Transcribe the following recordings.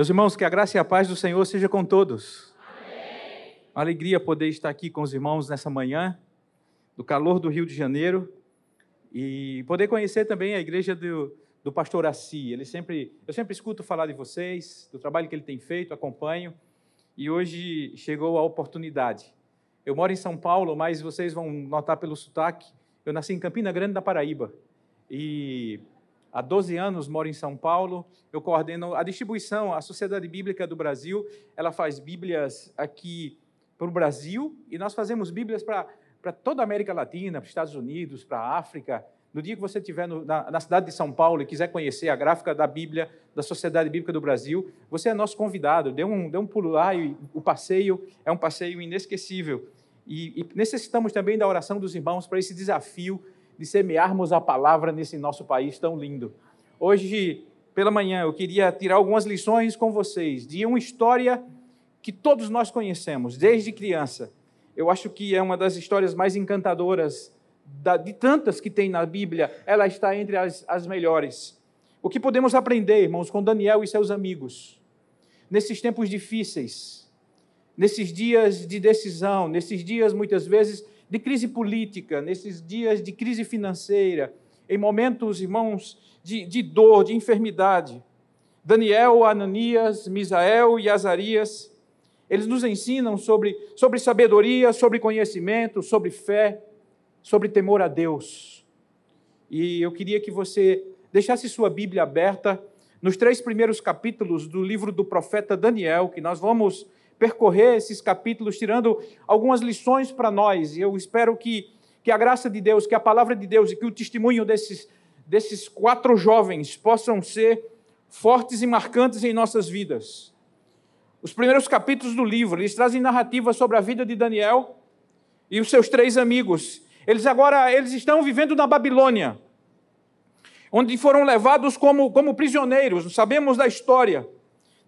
Meus irmãos, que a graça e a paz do Senhor seja com todos. Amém. Uma alegria poder estar aqui com os irmãos nessa manhã, do calor do Rio de Janeiro, e poder conhecer também a igreja do, do pastor Assi. Ele sempre, eu sempre escuto falar de vocês, do trabalho que ele tem feito, acompanho, e hoje chegou a oportunidade. Eu moro em São Paulo, mas vocês vão notar pelo sotaque, eu nasci em Campina Grande, da Paraíba. E há 12 anos moro em São Paulo. Eu coordeno a distribuição, a Sociedade Bíblica do Brasil, ela faz Bíblias aqui para o Brasil e nós fazemos Bíblias para, para toda a América Latina, para os Estados Unidos, para a África. No dia que você estiver no, na, na, cidade de São Paulo e quiser conhecer a gráfica da Bíblia da Sociedade Bíblica do Brasil, você é nosso convidado. Dê um, dê um pulo lá e o passeio é um passeio inesquecível. E, e necessitamos também da oração dos irmãos para esse desafio de semearmos a palavra nesse nosso país tão lindo. Hoje, pela manhã, eu queria tirar algumas lições com vocês de uma história que todos nós conhecemos desde criança. Eu acho que é uma das histórias mais encantadoras de tantas que tem na Bíblia, ela está entre as, as melhores. O que podemos aprender, irmãos, com Daniel e seus amigos, nesses tempos difíceis, nesses dias de decisão, nesses dias muitas vezes de crise política, nesses dias de crise financeira, em momentos, irmãos, de, de dor, de enfermidade. Daniel, Ananias, Misael e Azarias, eles nos ensinam sobre, sobre sabedoria, sobre conhecimento, sobre fé, sobre temor a Deus. E eu queria que você deixasse sua Bíblia aberta nos três primeiros capítulos do livro do profeta Daniel, que nós vamos percorrer esses capítulos, tirando algumas lições para nós. E eu espero que, que a graça de Deus, que a palavra de Deus e que o testemunho desses, desses quatro jovens possam ser fortes e marcantes em nossas vidas. Os primeiros capítulos do livro, eles trazem narrativa sobre a vida de Daniel e os seus três amigos. Eles agora eles estão vivendo na Babilônia, onde foram levados como, como prisioneiros, sabemos da história.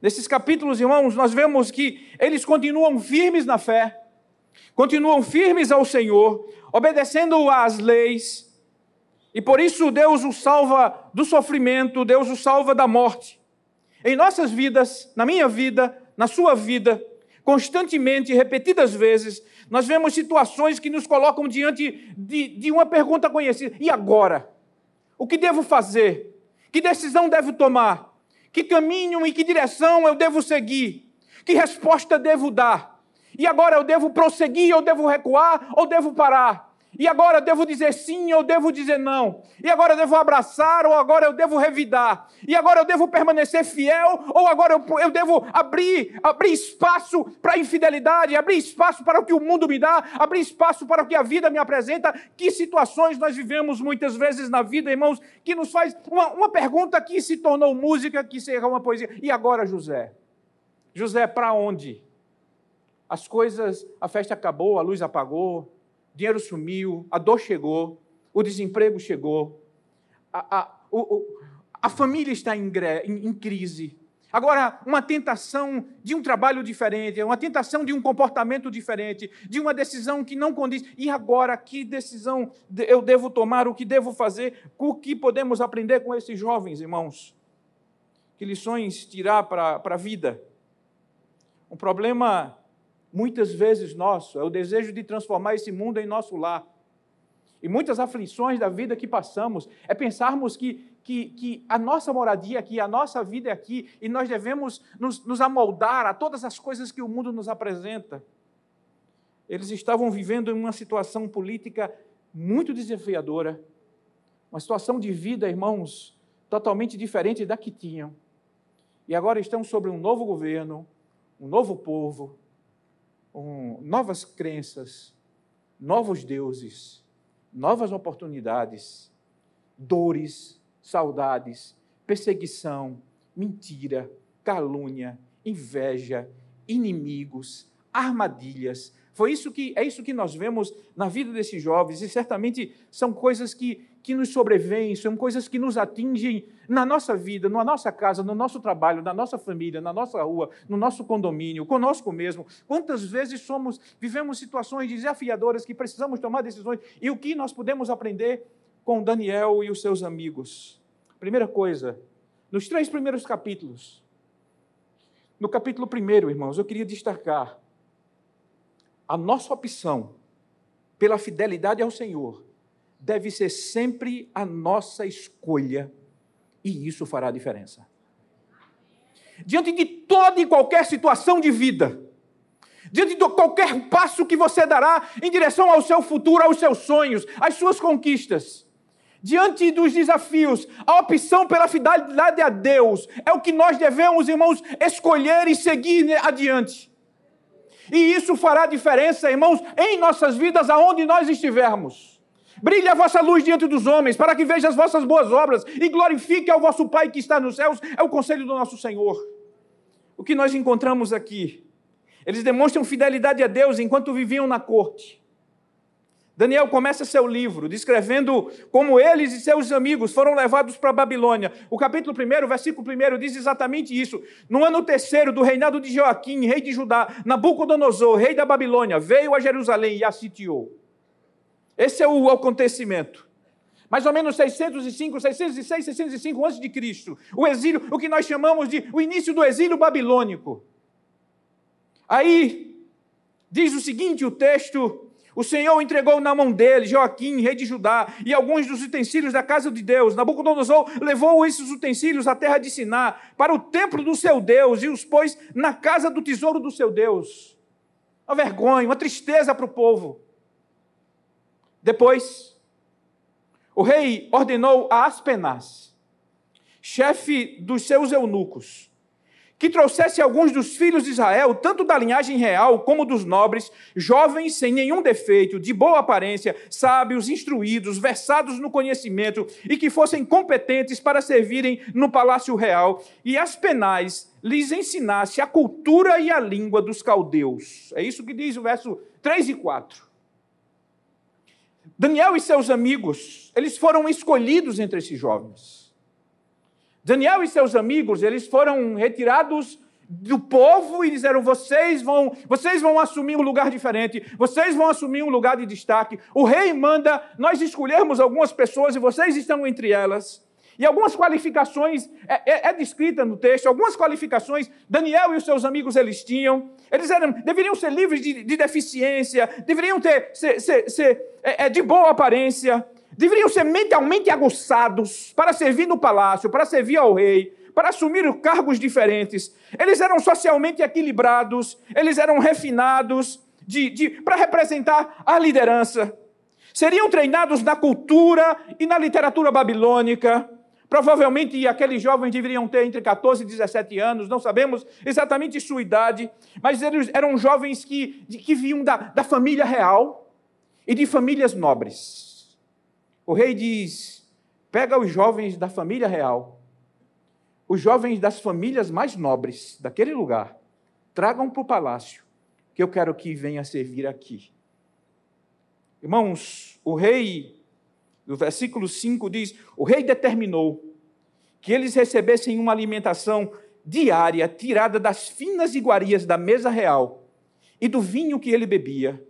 Nesses capítulos, irmãos, nós vemos que eles continuam firmes na fé, continuam firmes ao Senhor, obedecendo às leis, e por isso Deus os salva do sofrimento, Deus os salva da morte. Em nossas vidas, na minha vida, na sua vida, constantemente, repetidas vezes, nós vemos situações que nos colocam diante de, de uma pergunta conhecida: e agora? O que devo fazer? Que decisão devo tomar? Que caminho e que direção eu devo seguir? Que resposta devo dar? E agora eu devo prosseguir, ou devo recuar, ou devo parar? E agora eu devo dizer sim ou devo dizer não? E agora eu devo abraçar ou agora eu devo revidar? E agora eu devo permanecer fiel ou agora eu, eu devo abrir, abrir espaço para a infidelidade, abrir espaço para o que o mundo me dá, abrir espaço para o que a vida me apresenta? Que situações nós vivemos muitas vezes na vida, irmãos, que nos faz uma, uma pergunta que se tornou música, que se uma poesia. E agora, José? José, para onde? As coisas, a festa acabou, a luz apagou, dinheiro sumiu, a dor chegou, o desemprego chegou, a, a, o, a família está em, em, em crise. Agora, uma tentação de um trabalho diferente, uma tentação de um comportamento diferente, de uma decisão que não condiz. E agora, que decisão eu devo tomar? O que devo fazer? O que podemos aprender com esses jovens, irmãos? Que lições tirar para a vida? Um problema muitas vezes nosso, é o desejo de transformar esse mundo em nosso lar. E muitas aflições da vida que passamos é pensarmos que, que, que a nossa moradia aqui, a nossa vida é aqui, e nós devemos nos, nos amoldar a todas as coisas que o mundo nos apresenta. Eles estavam vivendo em uma situação política muito desafiadora, uma situação de vida, irmãos, totalmente diferente da que tinham. E agora estão sobre um novo governo, um novo povo, um, novas crenças, novos deuses, novas oportunidades, dores, saudades, perseguição, mentira, calúnia, inveja, inimigos, armadilhas. Foi isso que é isso que nós vemos na vida desses jovens e certamente são coisas que que nos sobrevêm, são coisas que nos atingem na nossa vida, na nossa casa, no nosso trabalho, na nossa família, na nossa rua, no nosso condomínio, conosco mesmo. Quantas vezes somos, vivemos situações desafiadoras que precisamos tomar decisões e o que nós podemos aprender com Daniel e os seus amigos? Primeira coisa, nos três primeiros capítulos, No capítulo 1, irmãos, eu queria destacar a nossa opção pela fidelidade ao Senhor deve ser sempre a nossa escolha, e isso fará diferença. Diante de toda e qualquer situação de vida, diante de qualquer passo que você dará em direção ao seu futuro, aos seus sonhos, às suas conquistas, diante dos desafios, a opção pela fidelidade a Deus é o que nós devemos, irmãos, escolher e seguir adiante. E isso fará diferença, irmãos, em nossas vidas, aonde nós estivermos. Brilhe a vossa luz diante dos homens, para que vejam as vossas boas obras e glorifique ao vosso Pai que está nos céus. É o conselho do nosso Senhor. O que nós encontramos aqui? Eles demonstram fidelidade a Deus enquanto viviam na corte. Daniel começa seu livro descrevendo como eles e seus amigos foram levados para a Babilônia. O capítulo 1, versículo 1 diz exatamente isso. No ano terceiro do reinado de Joaquim, rei de Judá, Nabucodonosor, rei da Babilônia, veio a Jerusalém e a sitiou. Esse é o acontecimento. Mais ou menos 605, 606, 605 antes de Cristo. O exílio, o que nós chamamos de o início do exílio babilônico. Aí diz o seguinte, o texto o Senhor entregou na mão dele Joaquim, rei de Judá, e alguns dos utensílios da casa de Deus. Nabucodonosor levou esses utensílios à terra de Siná, para o templo do seu Deus, e os pôs na casa do tesouro do seu Deus. Uma vergonha, uma tristeza para o povo. Depois, o rei ordenou a Aspenaz, chefe dos seus eunucos, que trouxesse alguns dos filhos de Israel, tanto da linhagem real como dos nobres, jovens sem nenhum defeito, de boa aparência, sábios, instruídos, versados no conhecimento e que fossem competentes para servirem no palácio real, e as penais lhes ensinasse a cultura e a língua dos caldeus. É isso que diz o verso 3 e 4. Daniel e seus amigos, eles foram escolhidos entre esses jovens. Daniel e seus amigos, eles foram retirados do povo e disseram: vocês vão, vocês vão assumir um lugar diferente, vocês vão assumir um lugar de destaque. O rei manda nós escolhermos algumas pessoas e vocês estão entre elas. E algumas qualificações é, é, é descrita no texto, algumas qualificações Daniel e os seus amigos eles tinham. Eles eram, deveriam ser livres de, de deficiência, deveriam ter ser, ser, ser é, é de boa aparência, deveriam ser mentalmente aguçados para servir no palácio, para servir ao rei, para assumir cargos diferentes. Eles eram socialmente equilibrados, eles eram refinados de, de, para representar a liderança. Seriam treinados na cultura e na literatura babilônica. Provavelmente aqueles jovens deveriam ter entre 14 e 17 anos, não sabemos exatamente sua idade, mas eles eram jovens que, que vinham da, da família real e de famílias nobres. O rei diz: pega os jovens da família real, os jovens das famílias mais nobres daquele lugar, tragam para o palácio, que eu quero que venha servir aqui. Irmãos, o rei, no versículo 5 diz: o rei determinou que eles recebessem uma alimentação diária tirada das finas iguarias da mesa real e do vinho que ele bebia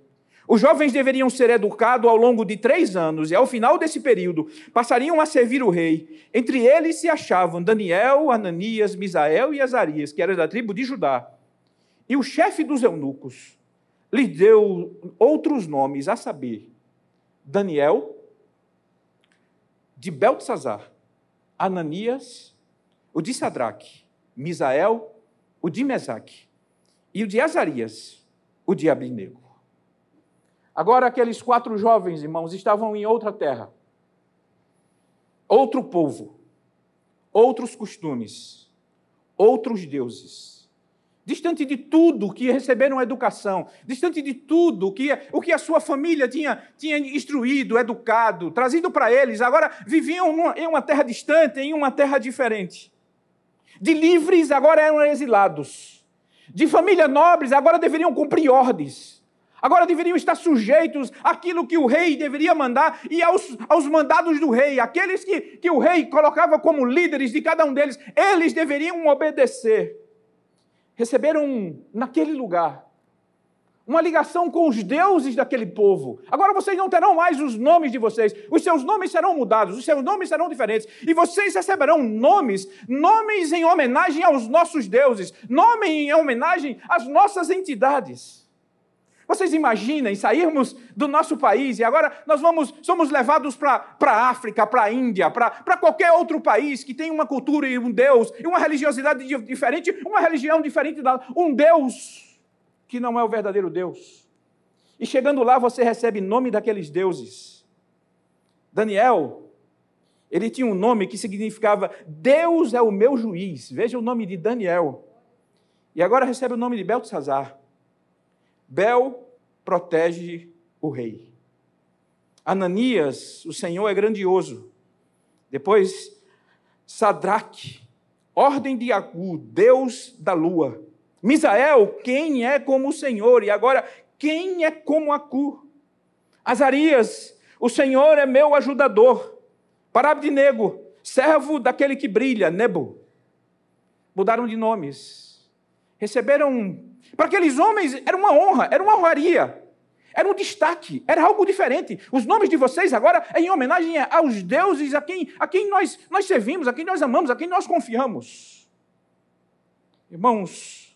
os jovens deveriam ser educados ao longo de três anos, e ao final desse período passariam a servir o rei. Entre eles se achavam Daniel, Ananias, Misael e Azarias, que eram da tribo de Judá. E o chefe dos eunucos lhe deu outros nomes, a saber, Daniel, de Beltesazar, Ananias, o de Sadraque, Misael, o de Mesaque, e o de Azarias, o de Abinego. Agora, aqueles quatro jovens irmãos estavam em outra terra, outro povo, outros costumes, outros deuses, distante de tudo que receberam educação, distante de tudo que, o que a sua família tinha, tinha instruído, educado, trazido para eles. Agora viviam numa, em uma terra distante, em uma terra diferente. De livres, agora eram exilados. De família nobres, agora deveriam cumprir ordens Agora deveriam estar sujeitos àquilo que o rei deveria mandar e aos, aos mandados do rei. Aqueles que, que o rei colocava como líderes de cada um deles, eles deveriam obedecer. Receberam naquele lugar uma ligação com os deuses daquele povo. Agora vocês não terão mais os nomes de vocês, os seus nomes serão mudados, os seus nomes serão diferentes, e vocês receberão nomes, nomes em homenagem aos nossos deuses, nome em homenagem às nossas entidades. Vocês imaginem sairmos do nosso país e agora nós vamos, somos levados para a África, para a Índia, para qualquer outro país que tem uma cultura e um Deus, e uma religiosidade diferente, uma religião diferente da. Um Deus que não é o verdadeiro Deus. E chegando lá, você recebe nome daqueles deuses. Daniel, ele tinha um nome que significava Deus é o meu juiz. Veja o nome de Daniel. E agora recebe o nome de Beltesazar. Bel protege o rei. Ananias, o Senhor é grandioso. Depois, Sadraque, ordem de Agu, Deus da lua. Misael, quem é como o Senhor? E agora, quem é como Acu? Azarias, o Senhor é meu ajudador. Parabdinego, servo daquele que brilha, Nebo. Mudaram de nomes. Receberam. Para aqueles homens era uma honra, era uma honraria. Era um destaque, era algo diferente. Os nomes de vocês agora é em homenagem aos deuses a quem, a quem nós, nós servimos, a quem nós amamos, a quem nós confiamos. Irmãos,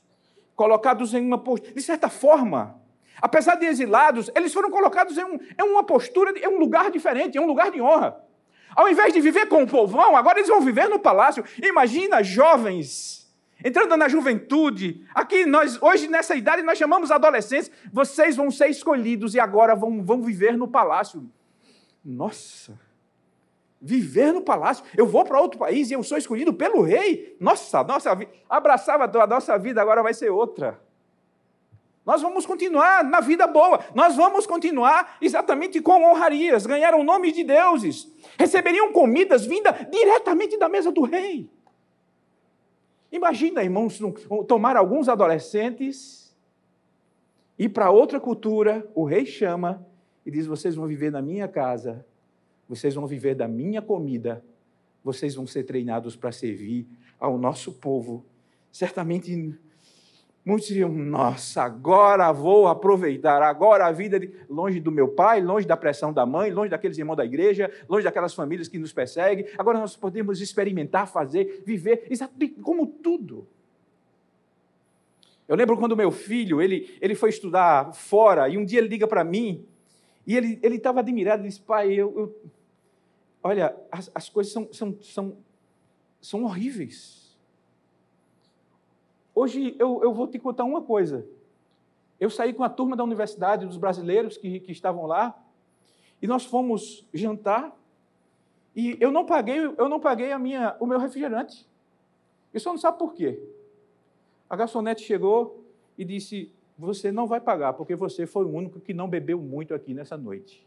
colocados em uma postura, de certa forma, apesar de exilados, eles foram colocados em, um, em uma postura, em um lugar diferente, em um lugar de honra. Ao invés de viver com o povão, agora eles vão viver no palácio. Imagina jovens entrando na juventude. Aqui nós hoje nessa idade nós chamamos adolescentes. Vocês vão ser escolhidos e agora vão, vão viver no palácio. Nossa! Viver no palácio. Eu vou para outro país e eu sou escolhido pelo rei. Nossa, nossa. Abraçava a nossa vida, agora vai ser outra. Nós vamos continuar na vida boa. Nós vamos continuar exatamente com honrarias. Ganharam o nome de deuses. Receberiam comidas vindas diretamente da mesa do rei. Imagina, irmãos, tomar alguns adolescentes, ir para outra cultura, o rei chama e diz: Vocês vão viver na minha casa vocês vão viver da minha comida, vocês vão ser treinados para servir ao nosso povo. Certamente muitos diriam: Nossa, agora vou aproveitar, agora a vida de... longe do meu pai, longe da pressão da mãe, longe daqueles irmãos da igreja, longe daquelas famílias que nos perseguem. Agora nós podemos experimentar, fazer, viver, exatamente como tudo. Eu lembro quando meu filho, ele, ele foi estudar fora, e um dia ele liga para mim, e ele estava admirado, ele disse, pai, eu, eu olha, as, as coisas são, são, são, são horríveis. Hoje eu, eu vou te contar uma coisa. Eu saí com a turma da universidade, dos brasileiros que, que estavam lá, e nós fomos jantar, e eu não paguei, eu não paguei a minha, o meu refrigerante. E só não sabe por quê. A garçonete chegou e disse: Você não vai pagar, porque você foi o único que não bebeu muito aqui nessa noite.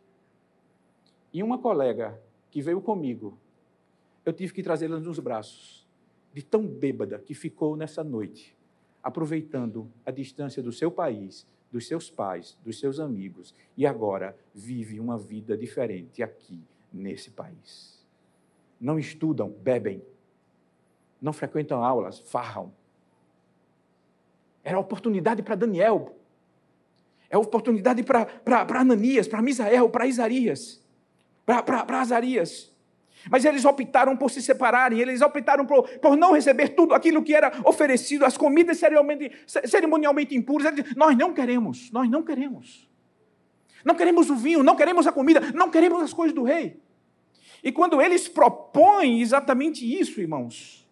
E uma colega que veio comigo, eu tive que trazê-la nos braços, de tão bêbada que ficou nessa noite, aproveitando a distância do seu país, dos seus pais, dos seus amigos, e agora vive uma vida diferente aqui nesse país. Não estudam, bebem. Não frequentam aulas, farram. Era oportunidade para Daniel. É oportunidade para Ananias, para Misael, para Isarias para Azarias. Mas eles optaram por se separarem, eles optaram por, por não receber tudo aquilo que era oferecido, as comidas cerimonialmente, cerimonialmente impuras. Nós não queremos, nós não queremos. Não queremos o vinho, não queremos a comida, não queremos as coisas do rei. E quando eles propõem exatamente isso, irmãos,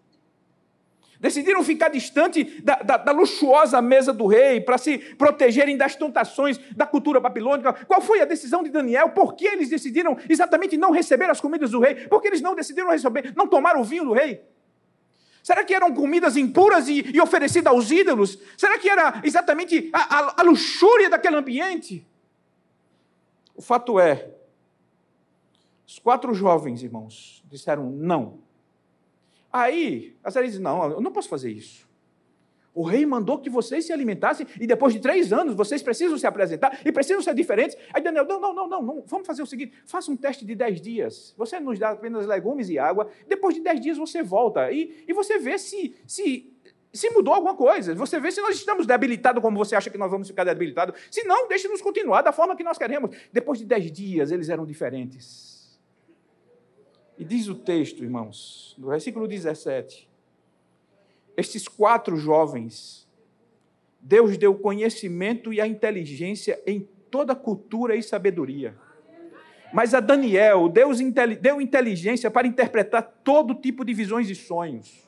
Decidiram ficar distante da, da, da luxuosa mesa do rei para se protegerem das tentações da cultura babilônica. Qual foi a decisão de Daniel? Por que eles decidiram exatamente não receber as comidas do rei? Por que eles não decidiram receber, não tomar o vinho do rei? Será que eram comidas impuras e, e oferecidas aos ídolos? Será que era exatamente a, a, a luxúria daquele ambiente? O fato é, os quatro jovens irmãos disseram não Aí, a Sarah diz: Não, eu não posso fazer isso. O rei mandou que vocês se alimentassem e depois de três anos vocês precisam se apresentar e precisam ser diferentes. Aí Daniel, não, não, não, não, não. vamos fazer o seguinte: faça um teste de dez dias. Você nos dá apenas legumes e água. Depois de dez dias você volta e, e você vê se, se, se mudou alguma coisa. Você vê se nós estamos debilitados como você acha que nós vamos ficar debilitados. Se não, deixe-nos continuar da forma que nós queremos. Depois de dez dias, eles eram diferentes. E diz o texto, irmãos, no versículo 17: Estes quatro jovens, Deus deu conhecimento e a inteligência em toda cultura e sabedoria. Mas a Daniel, Deus deu inteligência para interpretar todo tipo de visões e sonhos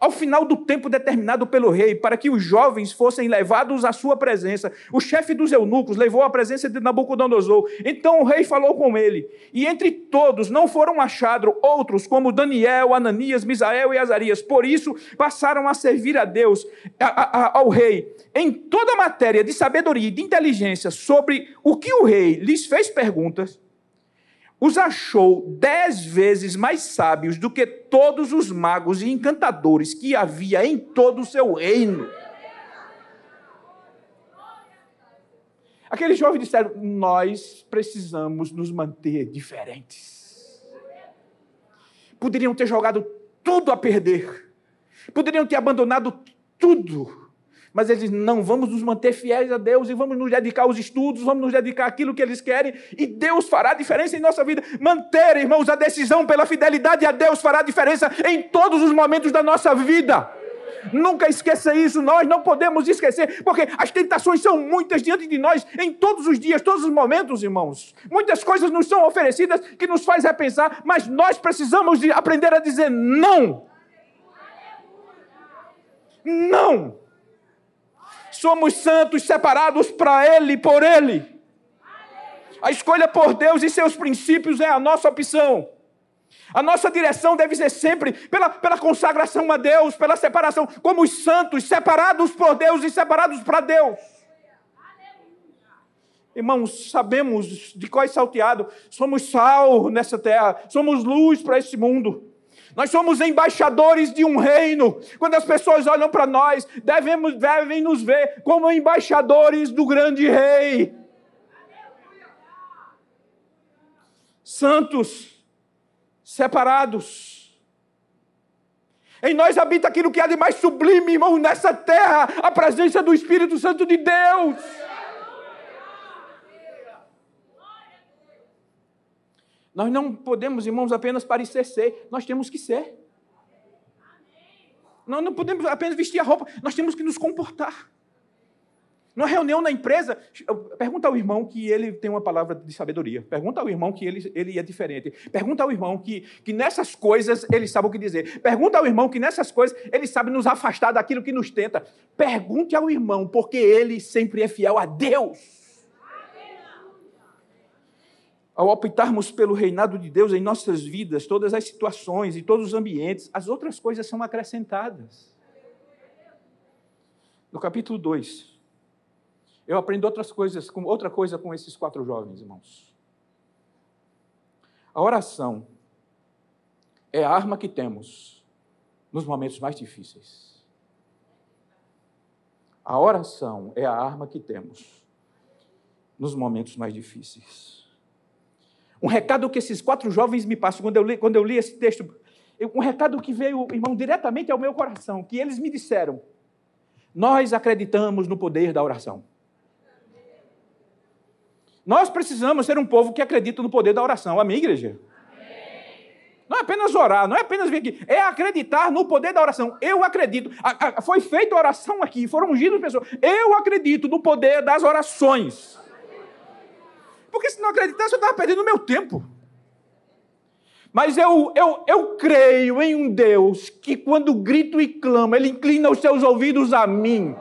ao final do tempo determinado pelo rei, para que os jovens fossem levados à sua presença, o chefe dos eunucos levou à presença de Nabucodonosor. Então o rei falou com ele, e entre todos não foram achados outros como Daniel, Ananias, Misael e Azarias. Por isso passaram a servir a Deus, a, a, ao rei, em toda matéria de sabedoria e de inteligência sobre o que o rei lhes fez perguntas os achou dez vezes mais sábios do que todos os magos e encantadores que havia em todo o seu reino. Aqueles jovens disseram: Nós precisamos nos manter diferentes. Poderiam ter jogado tudo a perder, poderiam ter abandonado tudo mas eles não vamos nos manter fiéis a Deus e vamos nos dedicar aos estudos, vamos nos dedicar àquilo que eles querem e Deus fará diferença em nossa vida. Manter, irmãos, a decisão pela fidelidade a Deus fará diferença em todos os momentos da nossa vida. Nunca esqueça isso, nós não podemos esquecer, porque as tentações são muitas diante de nós em todos os dias, todos os momentos, irmãos. Muitas coisas nos são oferecidas que nos faz repensar, mas nós precisamos de aprender a dizer não. Não somos santos, separados para Ele, por Ele. A escolha por Deus e seus princípios é a nossa opção. A nossa direção deve ser sempre pela, pela consagração a Deus, pela separação, como os santos, separados por Deus e separados para Deus. Irmãos, sabemos de qual é salteado, somos sal nessa terra, somos luz para este mundo. Nós somos embaixadores de um reino. Quando as pessoas olham para nós, devemos, devem nos ver como embaixadores do grande rei. Santos, separados. Em nós habita aquilo que há de mais sublime, irmão, nessa terra, a presença do Espírito Santo de Deus. Nós não podemos, irmãos, apenas parecer ser, nós temos que ser. Nós não podemos apenas vestir a roupa, nós temos que nos comportar. Numa reunião na empresa, pergunta ao irmão que ele tem uma palavra de sabedoria. Pergunta ao irmão que ele, ele é diferente. Pergunta ao irmão que, que nessas coisas ele sabe o que dizer. Pergunta ao irmão que nessas coisas ele sabe nos afastar daquilo que nos tenta. Pergunte ao irmão, porque ele sempre é fiel a Deus ao optarmos pelo reinado de Deus em nossas vidas, todas as situações e todos os ambientes, as outras coisas são acrescentadas. No capítulo 2, eu aprendo outras coisas, com outra coisa com esses quatro jovens irmãos. A oração é a arma que temos nos momentos mais difíceis. A oração é a arma que temos nos momentos mais difíceis. Um recado que esses quatro jovens me passam quando eu li, quando eu li esse texto. Um recado que veio, irmão, diretamente ao meu coração, que eles me disseram. Nós acreditamos no poder da oração. Nós precisamos ser um povo que acredita no poder da oração. Amém, igreja? Não é apenas orar, não é apenas vir aqui, é acreditar no poder da oração. Eu acredito. A, a, foi feita oração aqui, foram ungidas pessoas. Eu acredito no poder das orações. Porque se não acreditasse, eu estava perdendo meu tempo. Mas eu, eu, eu creio em um Deus que, quando grito e clamo, Ele inclina os seus ouvidos a mim.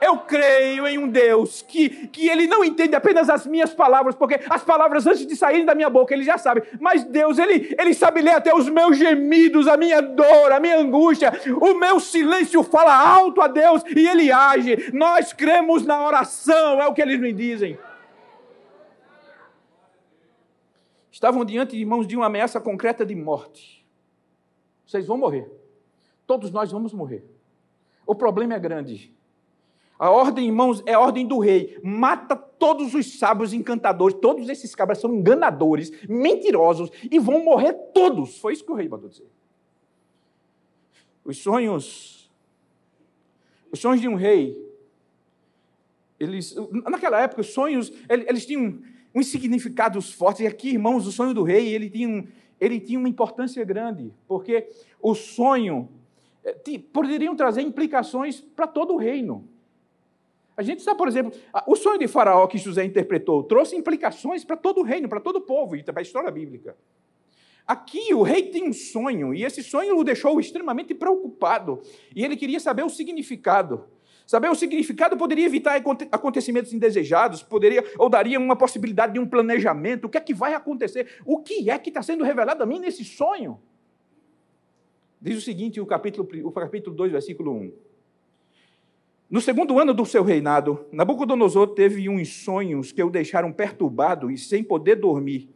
Eu creio em um Deus que, que Ele não entende apenas as minhas palavras, porque as palavras antes de saírem da minha boca Ele já sabe. Mas Deus, Ele, Ele sabe ler até os meus gemidos, a minha dor, a minha angústia. O meu silêncio fala alto a Deus e Ele age. Nós cremos na oração, é o que eles me dizem. Estavam diante de mãos de uma ameaça concreta de morte. Vocês vão morrer. Todos nós vamos morrer. O problema é grande. A ordem, irmãos, é a ordem do rei. Mata todos os sábios encantadores. Todos esses cabras são enganadores, mentirosos e vão morrer todos. Foi isso que o rei mandou dizer. Os sonhos Os sonhos de um rei, eles, naquela época, os sonhos, eles tinham uns significados fortes. E aqui, irmãos, o sonho do rei, ele tinha, ele tinha uma importância grande, porque o sonho eh, poderiam trazer implicações para todo o reino. A gente sabe, por exemplo, o sonho de Faraó que José interpretou trouxe implicações para todo o reino, para todo o povo e para a história bíblica. Aqui o rei tem um sonho, e esse sonho o deixou extremamente preocupado, e ele queria saber o significado. Saber o significado poderia evitar acontecimentos indesejados, poderia ou daria uma possibilidade de um planejamento. O que é que vai acontecer? O que é que está sendo revelado a mim nesse sonho? Diz o seguinte, o capítulo, o capítulo 2, versículo 1. No segundo ano do seu reinado, Nabucodonosor teve uns sonhos que o deixaram perturbado e sem poder dormir.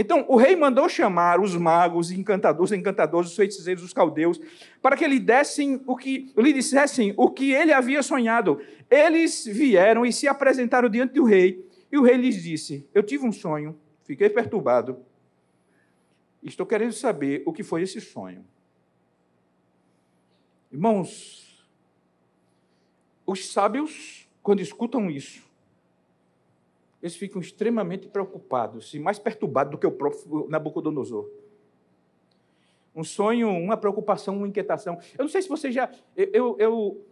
Então o rei mandou chamar os magos, encantadores, encantadores, os feiticeiros, os caldeus, para que lhe dessem o que lhe dissessem o que ele havia sonhado. Eles vieram e se apresentaram diante do rei, e o rei lhes disse: Eu tive um sonho, fiquei perturbado. Estou querendo saber o que foi esse sonho. Irmãos, os sábios, quando escutam isso, eles ficam extremamente preocupados e mais perturbados do que o próprio Nabucodonosor. Um sonho, uma preocupação, uma inquietação. Eu não sei se você já. Eu, eu, eu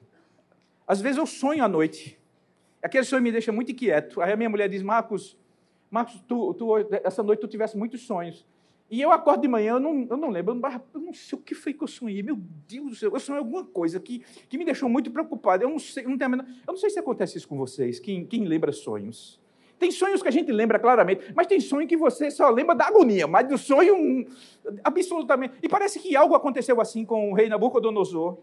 às vezes eu sonho à noite. Aquele sonho me deixa muito inquieto. Aí a minha mulher diz: Marcos, Marcos, tu, tu, essa noite tu tivesse muitos sonhos. E eu acordo de manhã, eu não, eu não lembro, eu não, sei o que foi que eu sonhei. Meu Deus do céu, eu sonhei alguma coisa que, que me deixou muito preocupado. Eu não sei, não, tenho eu não sei se acontece isso com vocês, quem, quem lembra sonhos. Tem sonhos que a gente lembra claramente, mas tem sonho que você só lembra da agonia, mas do sonho absolutamente. E parece que algo aconteceu assim com o rei Nabucodonosor.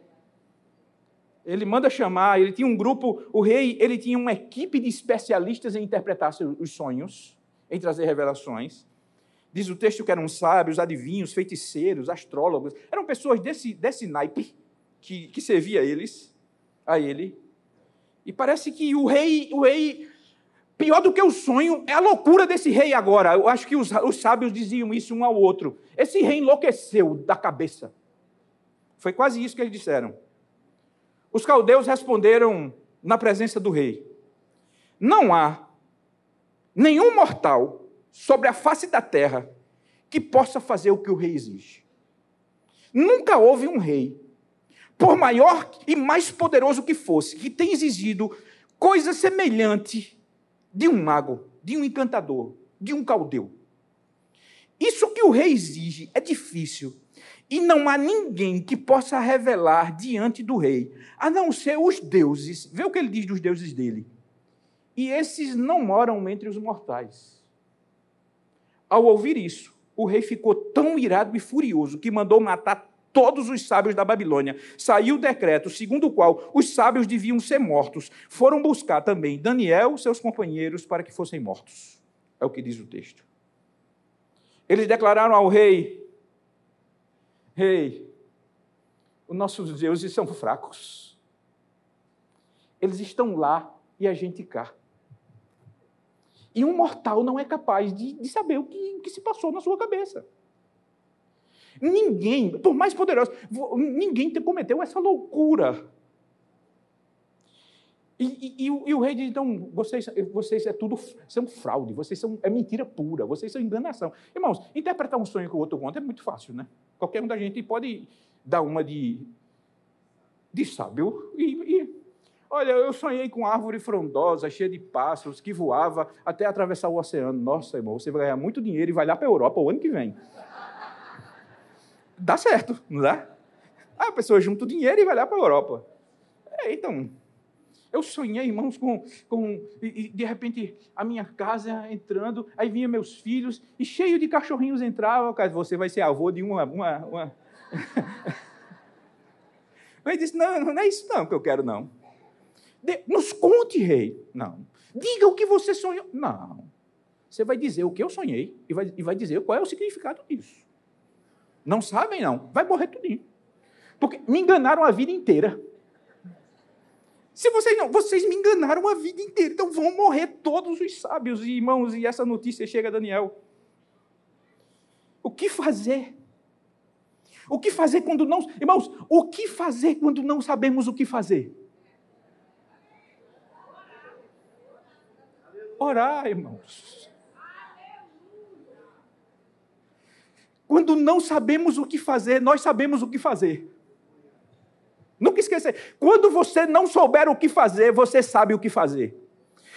Ele manda chamar, ele tinha um grupo, o rei, ele tinha uma equipe de especialistas em interpretar os sonhos, em trazer revelações. Diz o texto que eram sábios, adivinhos, feiticeiros, astrólogos. Eram pessoas desse, desse naipe que, que servia eles, a ele. E parece que o rei, o rei, pior do que o sonho, é a loucura desse rei agora. Eu acho que os, os sábios diziam isso um ao outro. Esse rei enlouqueceu da cabeça. Foi quase isso que eles disseram. Os caldeus responderam na presença do rei: Não há nenhum mortal sobre a face da terra que possa fazer o que o rei exige. Nunca houve um rei, por maior e mais poderoso que fosse, que tenha exigido coisa semelhante de um mago, de um encantador, de um caldeu. Isso que o rei exige é difícil e não há ninguém que possa revelar diante do rei, a não ser os deuses. Vê o que ele diz dos deuses dele. E esses não moram entre os mortais. Ao ouvir isso, o rei ficou tão irado e furioso que mandou matar todos os sábios da Babilônia. Saiu o decreto segundo o qual os sábios deviam ser mortos. Foram buscar também Daniel e seus companheiros para que fossem mortos. É o que diz o texto. Eles declararam ao rei: Rei, os nossos deuses são fracos. Eles estão lá e a gente cá. E um mortal não é capaz de, de saber o que, o que se passou na sua cabeça. Ninguém, por mais poderoso, ninguém cometeu essa loucura. E, e, e, o, e, o, rei diz: então, vocês, vocês é tudo, são fraude, vocês são, é mentira pura, vocês são enganação. Irmãos, interpretar um sonho que o outro conta é muito fácil, né? Qualquer um da gente pode dar uma de, de sábio e, Olha, eu sonhei com árvore frondosa, cheia de pássaros, que voava até atravessar o oceano. Nossa, irmão, você vai ganhar muito dinheiro e vai lá para a Europa o ano que vem. Dá certo, não dá? Ah, a pessoa junta o dinheiro e vai lá para a Europa. É, então, eu sonhei, irmãos, com. com e, e, de repente a minha casa entrando, aí vinha meus filhos, e cheio de cachorrinhos entravam. Você vai ser avô de uma. uma, uma... Ele disse: não, não é isso não que eu quero, não. De, nos conte, rei. Não. Diga o que você sonhou. Não. Você vai dizer o que eu sonhei e vai, e vai dizer qual é o significado disso. Não sabem, não. Vai morrer tudinho. Porque me enganaram a vida inteira. Se vocês não, vocês me enganaram a vida inteira, então vão morrer todos os sábios e irmãos, e essa notícia chega a Daniel. O que fazer? O que fazer quando não, irmãos, o que fazer quando não sabemos o que fazer? Orar, irmãos. Quando não sabemos o que fazer, nós sabemos o que fazer. Nunca esqueça. Quando você não souber o que fazer, você sabe o que fazer.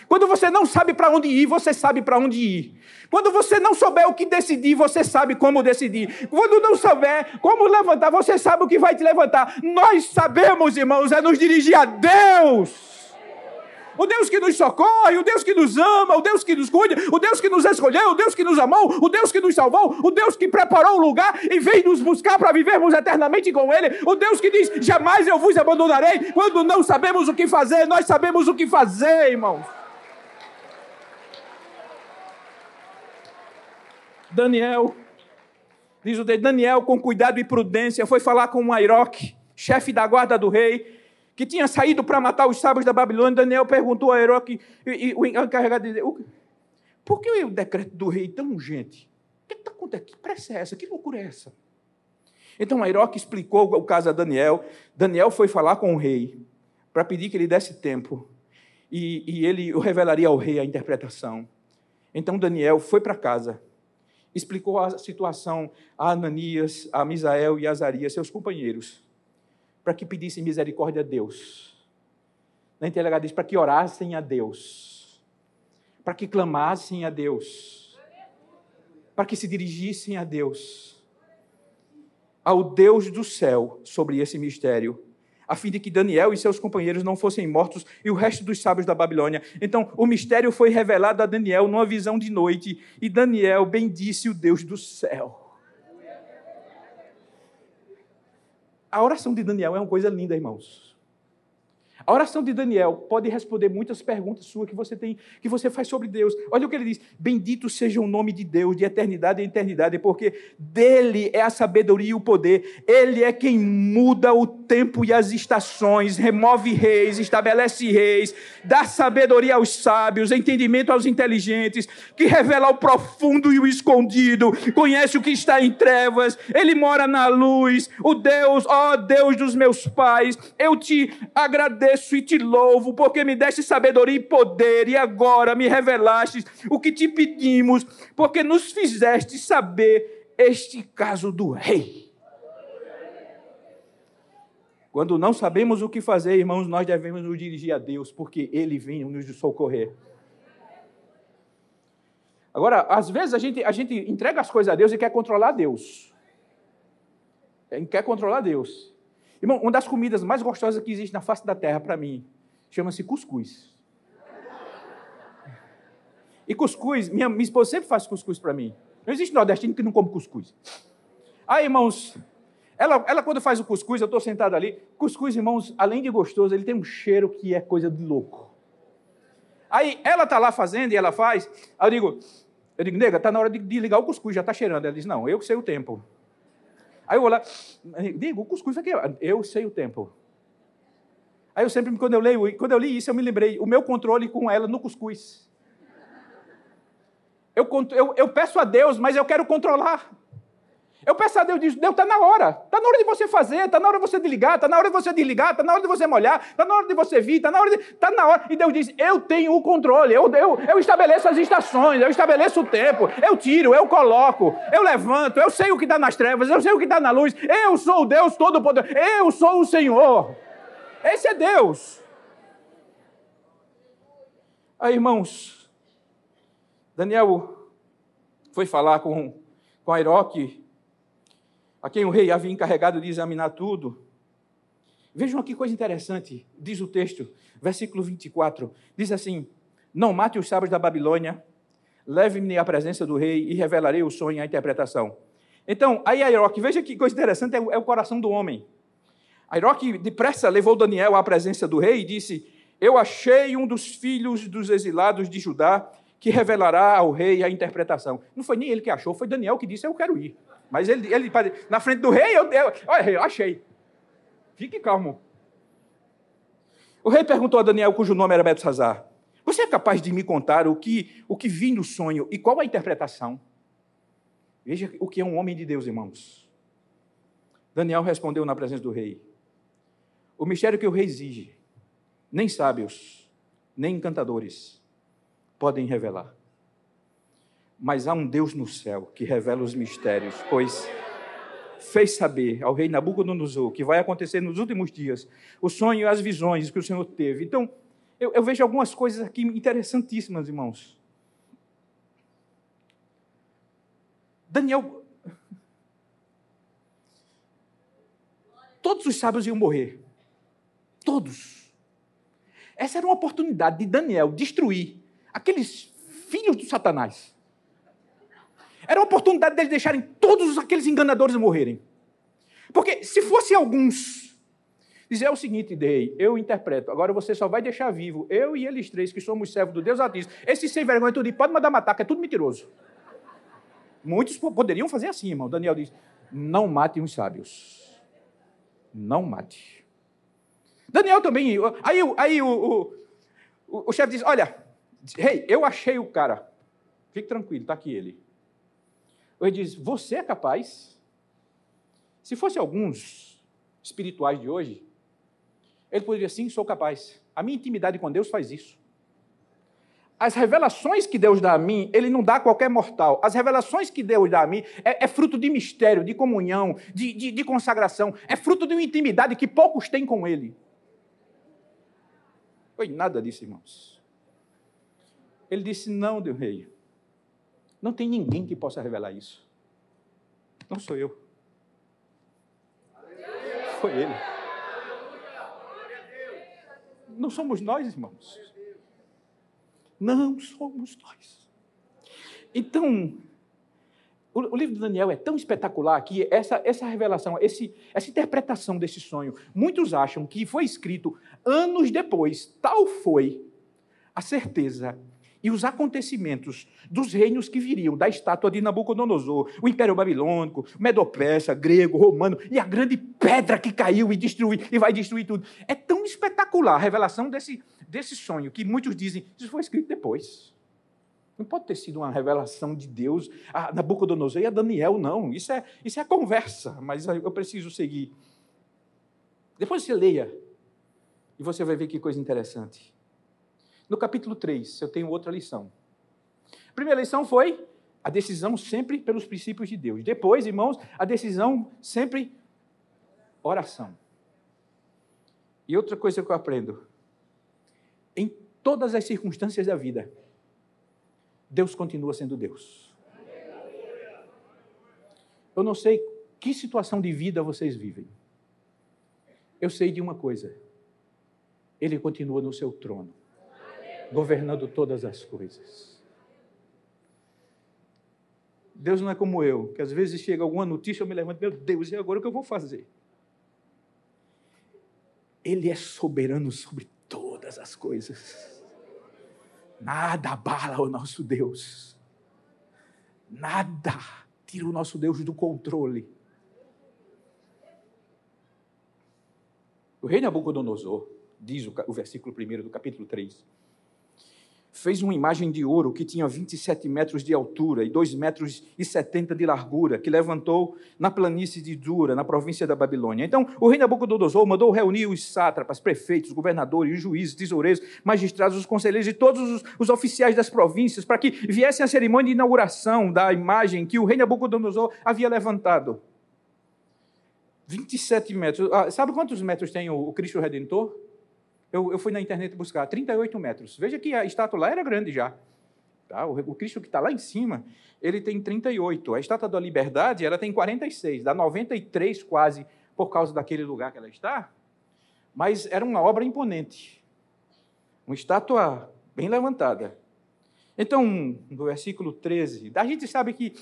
Quando você não sabe para onde ir, você sabe para onde ir. Quando você não souber o que decidir, você sabe como decidir. Quando não souber como levantar, você sabe o que vai te levantar. Nós sabemos, irmãos, é nos dirigir a Deus. O Deus que nos socorre, o Deus que nos ama, o Deus que nos cuida, o Deus que nos escolheu, o Deus que nos amou, o Deus que nos salvou, o Deus que preparou o lugar e veio nos buscar para vivermos eternamente com Ele, o Deus que diz: jamais eu vos abandonarei. Quando não sabemos o que fazer, nós sabemos o que fazer, irmãos. Daniel, diz o Daniel, com cuidado e prudência, foi falar com Airoque, chefe da guarda do rei, que tinha saído para matar os sábios da Babilônia. Daniel perguntou a Airoque, e, o encarregado disse, por que o decreto do rei tão urgente? O que está acontecendo? Que pressa é essa? Que loucura é essa? Então Airoque explicou o caso a Daniel. Daniel foi falar com o rei para pedir que ele desse tempo. E, e ele revelaria ao rei a interpretação. Então Daniel foi para casa explicou a situação a Ananias, a Misael e a Azarias, seus companheiros, para que pedissem misericórdia a Deus. Na inteligência diz para que orassem a Deus, para que clamassem a Deus, para que se dirigissem a Deus, ao Deus do céu sobre esse mistério a fim de que Daniel e seus companheiros não fossem mortos e o resto dos sábios da Babilônia. Então, o mistério foi revelado a Daniel numa visão de noite, e Daniel bendisse o Deus do céu. A oração de Daniel é uma coisa linda, irmãos. A oração de Daniel pode responder muitas perguntas suas que você tem, que você faz sobre Deus. Olha o que ele diz: Bendito seja o nome de Deus de eternidade em eternidade, porque dele é a sabedoria e o poder. Ele é quem muda o tempo e as estações, remove reis, estabelece reis, dá sabedoria aos sábios, entendimento aos inteligentes, que revela o profundo e o escondido, conhece o que está em trevas. Ele mora na luz. O Deus, ó Deus dos meus pais, eu te agradeço agradeço e te louvo, porque me deste sabedoria e poder, e agora me revelaste o que te pedimos, porque nos fizeste saber este caso do rei. Quando não sabemos o que fazer, irmãos, nós devemos nos dirigir a Deus, porque Ele vem nos socorrer. Agora, às vezes a gente, a gente entrega as coisas a Deus e quer controlar Deus. Quer controlar Deus. Irmão, uma das comidas mais gostosas que existe na face da terra para mim chama-se cuscuz. E cuscuz, minha, minha esposa sempre faz cuscuz para mim. Não existe nordestino que não come cuscuz. Aí, irmãos, ela, ela quando faz o cuscuz, eu estou sentado ali. Cuscuz, irmãos, além de gostoso, ele tem um cheiro que é coisa de louco. Aí ela está lá fazendo e ela faz. Aí eu digo, eu digo, nega, está na hora de, de ligar o cuscuz, já está cheirando. Ela diz, não, eu que sei o tempo. Aí eu vou lá, digo, o cuscuz aqui, eu sei o tempo. Aí eu sempre, quando eu leio, quando eu li isso, eu me lembrei, o meu controle com ela no cuscuz. Eu, eu, eu peço a Deus, mas eu quero controlar. Eu peço a Deus, Deus, está na hora. Está na hora de você fazer, está na hora de você desligar, está na hora de você desligar, está na hora de você molhar, está na hora de você vir, está na hora de. Está na hora. E Deus diz: Eu tenho o controle, eu, eu, eu estabeleço as estações, eu estabeleço o tempo, eu tiro, eu coloco, eu levanto, eu sei o que está nas trevas, eu sei o que está na luz, eu sou o Deus Todo-Poderoso, eu sou o Senhor. Esse é Deus. Aí, irmãos, Daniel foi falar com, com Airoque a quem o rei havia encarregado de examinar tudo. Vejam aqui coisa interessante, diz o texto, versículo 24: diz assim: Não mate os sábios da Babilônia, leve-me à presença do rei e revelarei o sonho e a interpretação. Então, aí Airoque, veja que coisa interessante, é o, é coração do homem. Airoque depressa levou Daniel à presença do rei e disse: Eu achei um dos filhos dos exilados de Judá que revelará ao rei a interpretação. Não foi nem ele que achou, foi Daniel que disse: Eu quero ir. Mas ele, ele na frente do rei, eu, eu, olha, eu achei. Fique calmo. O rei perguntou a Daniel, cujo nome era Belsazar: Você é capaz de me contar o que, o que vi no sonho e qual a interpretação? Veja o que é um homem de Deus, irmãos. Daniel respondeu na presença do rei: O mistério que o rei exige, nem sábios, nem encantadores, podem revelar. Mas há um Deus no céu que revela os mistérios, pois fez saber ao rei Nabucodonosor que vai acontecer nos últimos dias, o sonho e as visões que o Senhor teve. Então, eu, eu vejo algumas coisas aqui interessantíssimas, irmãos. Daniel. Todos os sábios iam morrer. Todos. Essa era uma oportunidade de Daniel destruir aqueles filhos de Satanás. Era uma oportunidade deles deixarem todos aqueles enganadores morrerem. Porque se fosse alguns, dizer é o seguinte, Dei, eu interpreto, agora você só vai deixar vivo eu e eles três, que somos servos do Deus Altíssimo. Esse sem vergonha tudo, pode mandar matar, que é tudo mentiroso. Muitos poderiam fazer assim, irmão. Daniel diz: não mate os sábios. Não mate. Daniel também. Aí, aí o, o, o, o chefe diz: Olha, rei, hey, eu achei o cara. Fique tranquilo, está aqui ele. Ele diz: Você é capaz? Se fosse alguns espirituais de hoje, ele poderia sim, sou capaz. A minha intimidade com Deus faz isso. As revelações que Deus dá a mim, Ele não dá a qualquer mortal. As revelações que Deus dá a mim é, é fruto de mistério, de comunhão, de, de, de, consagração. É fruto de uma intimidade que poucos têm com Ele. Foi nada disso, irmãos. Ele disse: Não, Deus rei. Não tem ninguém que possa revelar isso. Não sou eu. Foi ele. Não somos nós, irmãos. Não somos nós. Então, o, livro de Daniel é tão espetacular que essa, essa revelação, esse, essa interpretação desse sonho, muitos acham que foi escrito anos depois. Tal foi a certeza e os acontecimentos dos reinos que viriam da estátua de Nabucodonosor, o Império Babilônico, Medo-Persa, grego, romano, e a grande pedra que caiu e destruiu e vai destruir tudo. É tão espetacular a revelação desse, desse sonho que muitos dizem isso foi escrito depois. Não pode ter sido uma revelação de Deus a Nabucodonosor e a Daniel, não. Isso é, isso é conversa, mas eu preciso seguir. Depois você leia e você vai ver que coisa interessante. No capítulo 3, eu tenho outra lição. A primeira lição foi a decisão sempre pelos princípios de Deus. Depois, irmãos, a decisão sempre oração. E outra coisa que eu aprendo: em todas as circunstâncias da vida, Deus continua sendo Deus. Eu não sei que situação de vida vocês vivem. Eu sei de uma coisa: Ele continua no seu trono governando todas as coisas. Deus não é como eu, que às vezes chega alguma notícia, eu me levanto, meu Deus, e agora o que eu vou fazer? Ele é soberano sobre todas as coisas. Nada abala o nosso Deus. Nada tira o nosso Deus do controle. O rei Nabucodonosor, diz o versículo 1 do capítulo 3, fez uma imagem de ouro que tinha 27 metros de altura e 2 metros e 70 de largura, que levantou na planície de Dura, na província da Babilônia. Então, o rei Nabucodonosor mandou reunir os sátrapas, prefeitos, governadores, juízes, tesoureiros, magistrados, os conselheiros e todos os, os oficiais das províncias para que viessem à cerimônia de inauguração da imagem que o rei Nabucodonosor havia levantado. 27 metros. Ah, sabe quantos metros tem o Cristo Redentor? Eu, eu fui na internet buscar 38 metros. Veja que a estátua lá era grande já. Tá? O, o Cristo que está lá em cima, ele tem 38. A estátua da Liberdade, ela tem 46, dá 93 quase, por causa daquele lugar que ela está. Mas era uma obra imponente. Uma estátua bem levantada. Então, no versículo 13, a gente sabe que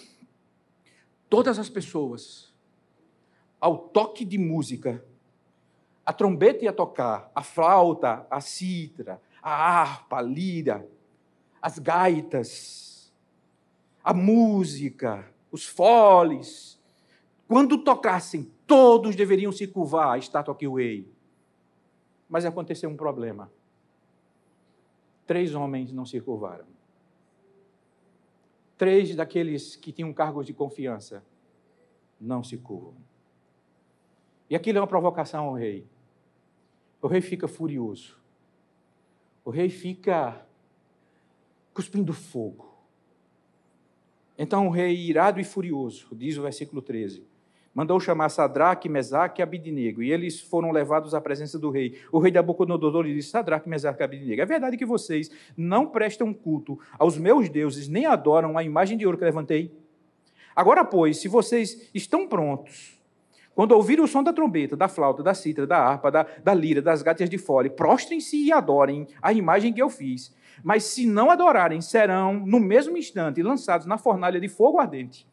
todas as pessoas, ao toque de música, a trombeta ia tocar, a flauta, a citra, a harpa, a lira, as gaitas, a música, os foles. Quando tocassem, todos deveriam se curvar à estátua que o rei. Mas aconteceu um problema. Três homens não se curvaram. Três daqueles que tinham cargos de confiança não se curvam. E aquilo é uma provocação ao rei. O rei fica furioso. O rei fica cuspindo fogo. Então o rei, irado e furioso, diz o versículo 13, mandou chamar Sadraque, Mesaque e Abidinego, e eles foram levados à presença do rei. O rei Nabucodonosor lhe disse, Sadraque, Mesaque e Abidinego, é verdade que vocês não prestam culto aos meus deuses, nem adoram a imagem de ouro que levantei? Agora, pois, se vocês estão prontos, quando ouvir o som da trombeta, da flauta, da cítara, da harpa, da, da lira, das gatas de fole, prostrem-se e adorem a imagem que eu fiz. Mas se não adorarem, serão, no mesmo instante, lançados na fornalha de fogo ardente.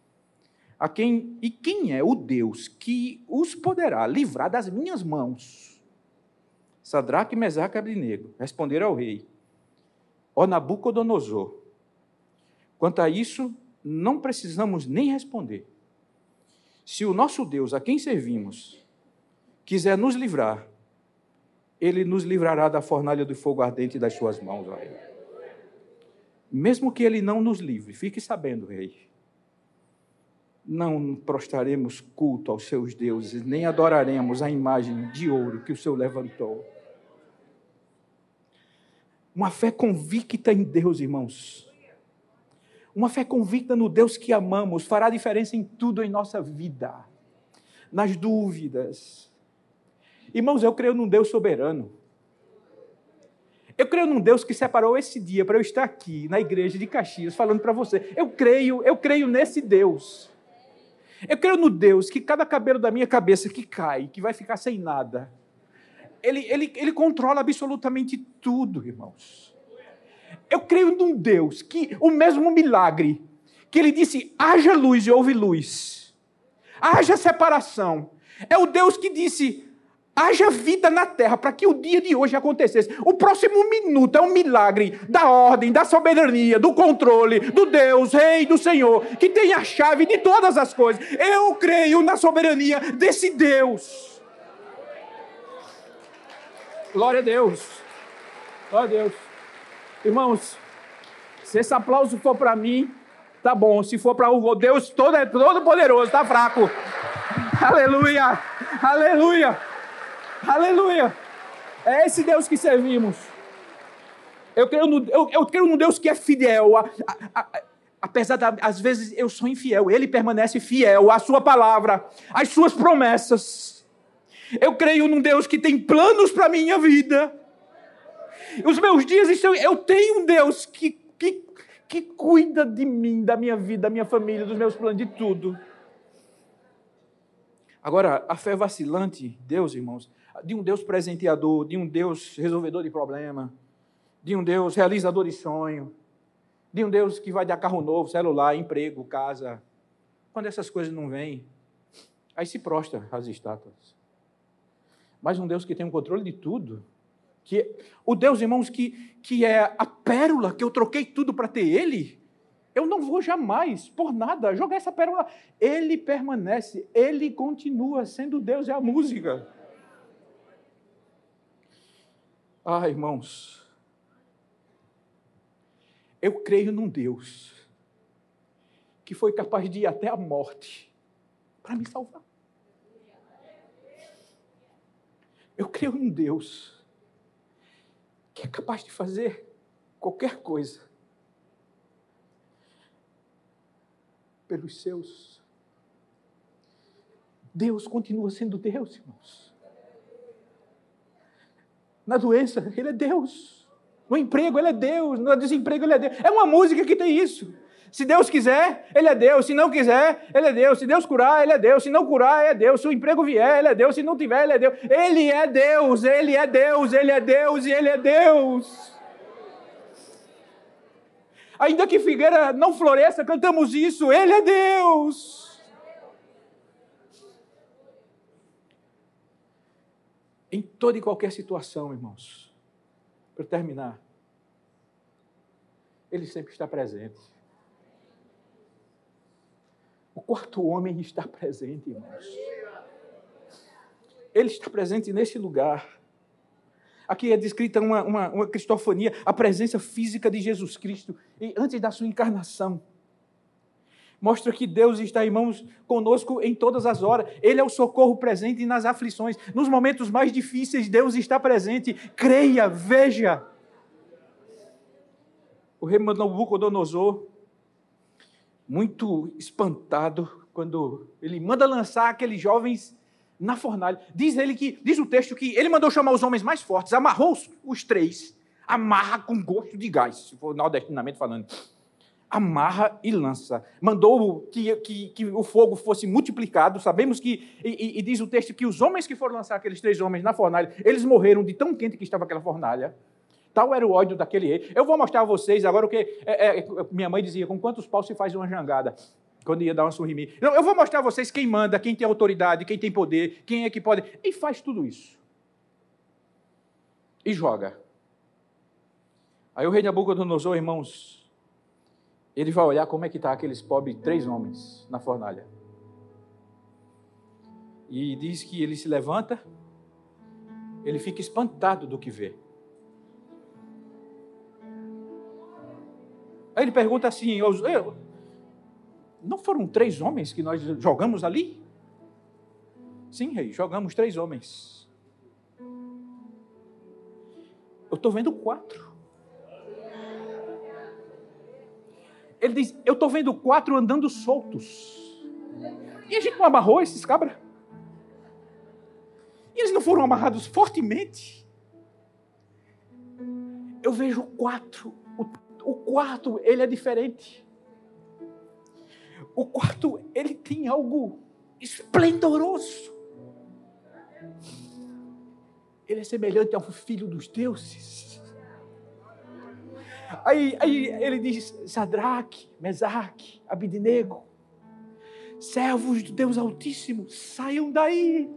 A quem, e quem é o Deus que os poderá livrar das minhas mãos? Sadraque, Mesaque e Abednego responderam ao rei, ó Nabucodonosor, quanto a isso, não precisamos nem responder. Se o nosso Deus, a quem servimos, quiser nos livrar, ele nos livrará da fornalha do fogo ardente das suas mãos, ó rei. Mesmo que ele não nos livre, fique sabendo, rei, não prostraremos culto aos seus deuses, nem adoraremos a imagem de ouro que o Senhor levantou. Uma fé convicta em Deus, irmãos, uma fé convicta no Deus que amamos fará diferença em tudo em nossa vida, nas dúvidas. Irmãos, eu creio num Deus soberano. Eu creio num Deus que separou esse dia para eu estar aqui na igreja de Caxias falando para você. Eu creio, eu creio nesse Deus. Eu creio no Deus que cada cabelo da minha cabeça que cai, que vai ficar sem nada, ele, ele, ele controla absolutamente tudo, irmãos. Eu creio num Deus que o mesmo milagre que ele disse: haja luz e houve luz, haja separação. É o Deus que disse: haja vida na terra para que o dia de hoje acontecesse. O próximo minuto é um milagre da ordem, da soberania, do controle, do Deus, Rei, do Senhor, que tem a chave de todas as coisas. Eu creio na soberania desse Deus. Glória a Deus. Glória a Deus. Irmãos, se esse aplauso for para mim, tá bom. Se for para o Deus todo, é todo poderoso, tá fraco. Aleluia! Aleluia! Aleluia! É esse Deus que servimos. Eu creio no, eu, eu creio no Deus que é fiel. A, a, a, apesar de, às vezes, eu sou infiel, Ele permanece fiel à Sua palavra, às Suas promessas. Eu creio num Deus que tem planos para a minha vida. Os meus dias estão. Eu tenho um Deus que, que, que cuida de mim, da minha vida, da minha família, dos meus planos, de tudo. Agora, a fé vacilante, Deus, irmãos, de um Deus presenteador, de um Deus resolvedor de problema, de um Deus realizador de sonho, de um Deus que vai dar carro novo, celular, emprego, casa. Quando essas coisas não vêm, aí se prostra as estátuas. Mas um Deus que tem o um controle de tudo, que o Deus, irmãos, que, que é a pérola que eu troquei tudo para ter Ele, eu não vou jamais, por nada, jogar essa pérola. Ele permanece, Ele continua sendo Deus, é a música. Ah, irmãos, eu creio num Deus que foi capaz de ir até a morte para me salvar. Eu creio num Deus que é capaz de fazer qualquer coisa pelos seus. Deus continua sendo Deus, irmãos. Na doença, Ele é Deus. No emprego, Ele é Deus. No desemprego, Ele é Deus. É uma música que tem isso. Se Deus quiser, Ele é Deus. Se não quiser, Ele é Deus. Se Deus curar, Ele é Deus. Se não curar, Ele é Deus. Se o emprego vier, Ele é Deus. Se não tiver, Ele é Deus. Ele é Deus, Ele é Deus, Ele é Deus e Ele é Deus. Ainda que figueira não floresça, cantamos isso. Ele é Deus. Em toda e qualquer situação, irmãos, para terminar, Ele sempre está presente. O quarto homem está presente, irmãos. Ele está presente nesse lugar. Aqui é descrita uma, uma, uma cristofania, a presença física de Jesus Cristo antes da sua encarnação. Mostra que Deus está, irmãos, conosco em todas as horas. Ele é o socorro presente nas aflições. Nos momentos mais difíceis, Deus está presente. Creia, veja. o rei Nabucodonosor, muito espantado, quando ele manda lançar aqueles jovens na fornalha. Diz ele que, diz o texto que ele mandou chamar os homens mais fortes, amarrou os, os três, amarra com gosto de gás, se for nordestinamente falando. Amarra e lança. Mandou que, que, que o fogo fosse multiplicado. Sabemos que, e, e, diz o texto que os homens que foram lançar aqueles três homens na fornalha, eles morreram de tão quente que estava aquela fornalha. Tal era o ódio daquele rei. Eu vou mostrar a vocês agora o que é, é, minha mãe dizia: com quantos paus se faz uma jangada? Quando ia dar uma em mim. Eu vou mostrar a vocês quem manda, quem tem autoridade, quem tem poder, quem é que pode. E faz tudo isso. E joga. Aí o rei Nabucodonosor, irmãos, ele vai olhar como é que está aqueles pobres três homens na fornalha. E diz que ele se levanta, ele fica espantado do que vê. Aí ele pergunta assim: Não foram três homens que nós jogamos ali? Sim, rei, jogamos três homens. Eu estou vendo quatro. Ele diz: Eu estou vendo quatro andando soltos. E a gente não amarrou esses cabras? E eles não foram amarrados fortemente? Eu vejo quatro o quarto, ele é diferente. O quarto, ele tem algo esplendoroso. Ele é semelhante ao filho dos deuses. Aí, aí ele diz: Sadraque, Mesaque, Abidnego, servos do Deus Altíssimo, saiam daí.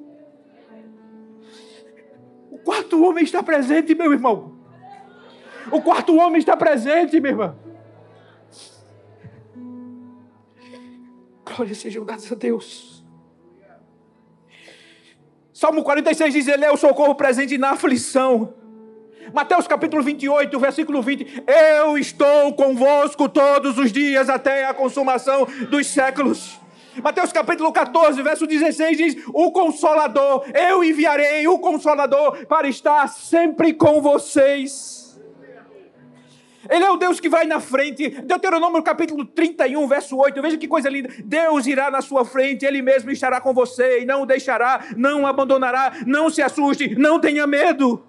O quarto homem está presente, meu irmão. O quarto homem está presente, minha irmã. Glória sejam dadas a Deus. Salmo 46 diz: Ele é o socorro presente na aflição. Mateus capítulo 28, versículo 20: Eu estou convosco todos os dias até a consumação dos séculos. Mateus capítulo 14, verso 16 diz: O Consolador, eu enviarei o Consolador para estar sempre com vocês. Ele é o Deus que vai na frente. Deuteronômio capítulo 31, verso 8. Veja que coisa linda. Deus irá na sua frente, Ele mesmo estará com você e não o deixará, não o abandonará. Não se assuste, não tenha medo.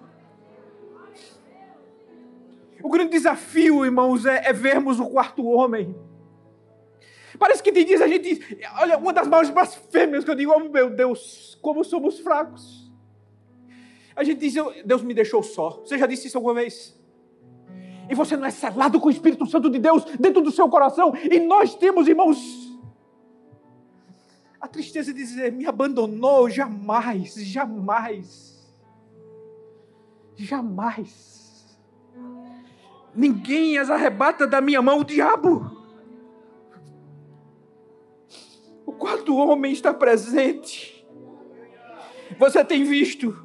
O grande desafio, irmãos, é, é vermos o quarto homem. Parece que tem dias a gente. Olha, uma das maiores blasfêmias que eu digo, oh meu Deus, como somos fracos. A gente diz, Deus me deixou só. Você já disse isso alguma vez? E você não é selado com o Espírito Santo de Deus dentro do seu coração, e nós temos, irmãos, a tristeza de dizer: me abandonou, jamais, jamais, jamais. Ninguém as arrebata da minha mão, o diabo. O quarto homem está presente. Você tem visto.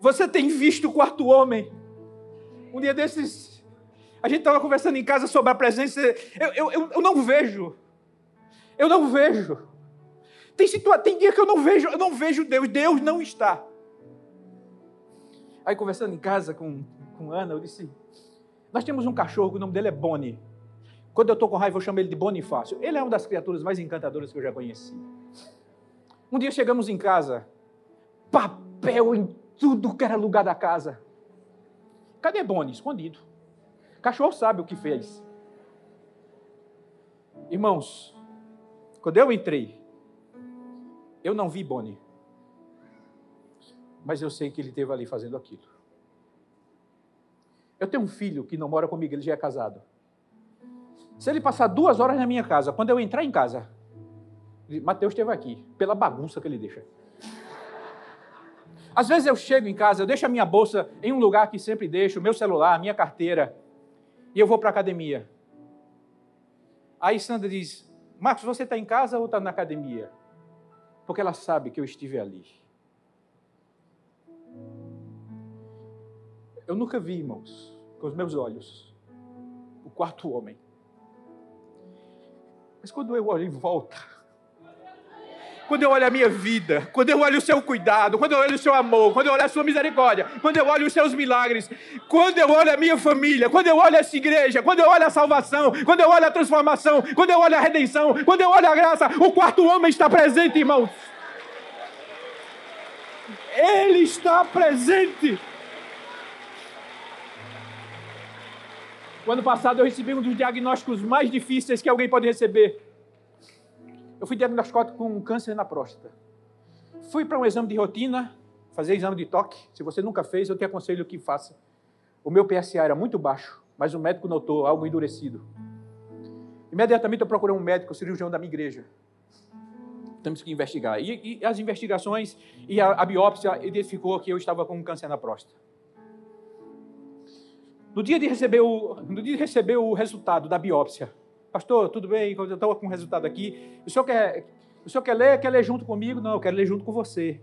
Você tem visto o quarto homem. Um dia desses, a gente estava conversando em casa sobre a presença. Eu, eu, eu, eu não vejo. Eu não vejo. Tem, situa tem dia que eu não vejo, eu não vejo Deus. Deus não está. Aí conversando em casa com, com Ana, eu disse: Nós temos um cachorro, o nome dele é Bonnie. Quando eu estou com raiva, eu chamo ele de Bonifácio. Ele é uma das criaturas mais encantadoras que eu já conheci. Um dia chegamos em casa, papel em tudo que era lugar da casa. Cadê Boni? Escondido. Cachorro sabe o que fez. Irmãos, quando eu entrei, eu não vi Boni. Mas eu sei que ele esteve ali fazendo aquilo. Eu tenho um filho que não mora comigo, ele já é casado. Se ele passar duas horas na minha casa, quando eu entrar em casa, Mateus esteve aqui, pela bagunça que ele deixa. Às vezes eu chego em casa, eu deixo a minha bolsa em um lugar que sempre deixo, meu celular, minha carteira, e eu vou para a academia. Aí Sandra diz: Marcos, você está em casa ou está na academia? Porque ela sabe que eu estive ali. Eu nunca vi, irmãos, com os meus olhos, o quarto homem. Mas quando eu olho em volta, quando eu olho a minha vida, quando eu olho o seu cuidado, quando eu olho o seu amor, quando eu olho a sua misericórdia, quando eu olho os seus milagres, quando eu olho a minha família, quando eu olho essa igreja, quando eu olho a salvação, quando eu olho a transformação, quando eu olho a redenção, quando eu olho a graça, o quarto homem está presente, irmãos. Ele está presente. O ano passado eu recebi um dos diagnósticos mais difíceis que alguém pode receber eu fui diagnosticado com câncer na próstata. Fui para um exame de rotina, fazer exame de toque. Se você nunca fez, eu te aconselho que faça. O meu PSA era muito baixo, mas o médico notou algo endurecido. Imediatamente eu procurei um médico, cirurgião da minha igreja. Temos que investigar. E, e as investigações e a, a biópsia identificou que eu estava com um câncer na próstata. No dia de receber o, no dia de receber o resultado da biópsia, Pastor, tudo bem? Eu estou com o resultado aqui. O senhor, quer, o senhor quer ler? Quer ler junto comigo? Não, eu quero ler junto com você.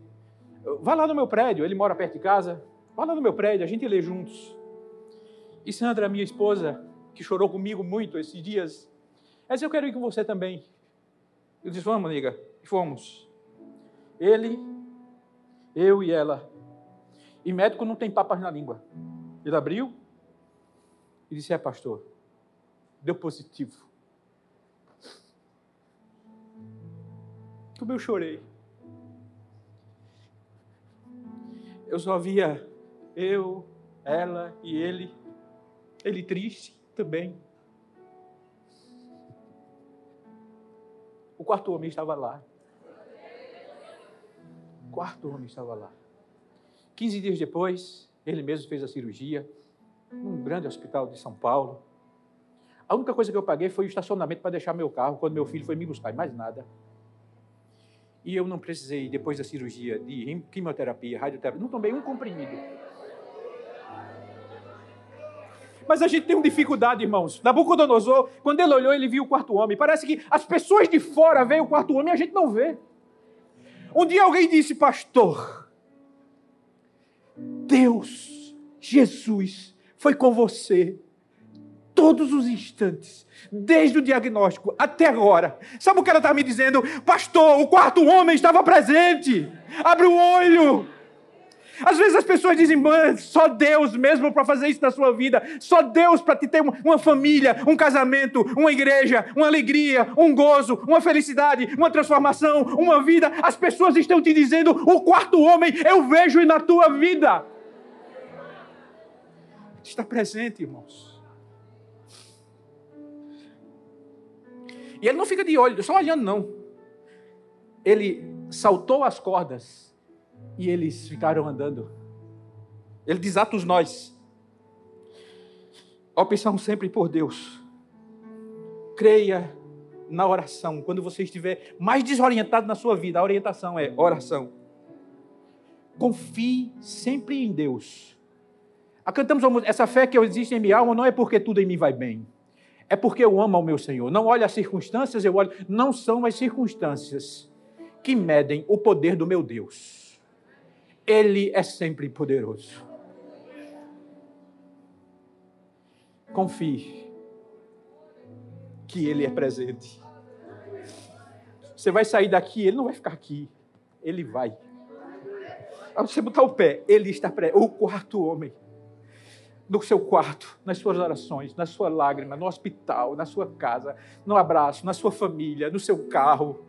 Vá lá no meu prédio, ele mora perto de casa. Vá lá no meu prédio, a gente lê juntos. E Sandra, minha esposa, que chorou comigo muito esses dias, essa eu quero ir com você também. Eu disse, vamos, amiga. E fomos. Ele, eu e ela. E médico não tem papas na língua. Ele abriu e disse, é pastor, deu positivo. Como eu chorei. Eu só via eu, ela e ele. Ele triste também. O quarto homem estava lá. O quarto homem estava lá. Quinze dias depois, ele mesmo fez a cirurgia num grande hospital de São Paulo. A única coisa que eu paguei foi o estacionamento para deixar meu carro quando meu filho foi me buscar, mais nada. E eu não precisei, depois da cirurgia, de quimioterapia, radioterapia, não tomei um comprimido. Mas a gente tem uma dificuldade, irmãos. Nabucodonosor, quando ele olhou, ele viu o quarto homem. Parece que as pessoas de fora veem o quarto homem e a gente não vê. Um dia alguém disse, pastor, Deus, Jesus, foi com você todos os instantes, desde o diagnóstico até agora. Sabe o que ela está me dizendo? Pastor, o quarto homem estava presente. Abre o olho. Às vezes as pessoas dizem, só Deus mesmo para fazer isso na sua vida, só Deus para te ter uma família, um casamento, uma igreja, uma alegria, um gozo, uma felicidade, uma transformação, uma vida. As pessoas estão te dizendo, o quarto homem eu vejo na tua vida. Está presente, irmãos. E ele não fica de olho, só olhando, não. Ele saltou as cordas e eles ficaram andando. Ele desata os nós. Opção sempre por Deus. Creia na oração. Quando você estiver mais desorientado na sua vida, a orientação é oração. Confie sempre em Deus. Cantamos essa fé que existe em minha alma não é porque tudo em mim vai bem é porque eu amo ao meu Senhor. Não olho as circunstâncias, eu olho. Não são as circunstâncias que medem o poder do meu Deus. Ele é sempre poderoso. Confie que Ele é presente. Você vai sair daqui, Ele não vai ficar aqui. Ele vai. Ao você botar o pé, Ele está presente. O quarto homem no seu quarto, nas suas orações, na sua lágrima, no hospital, na sua casa, no abraço, na sua família, no seu carro.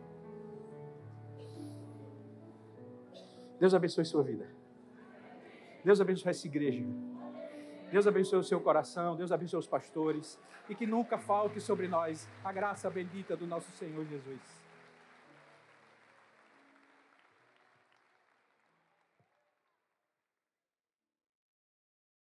Deus abençoe sua vida. Deus abençoe essa igreja. Deus abençoe o seu coração, Deus abençoe os pastores e que nunca falte sobre nós a graça bendita do nosso Senhor Jesus.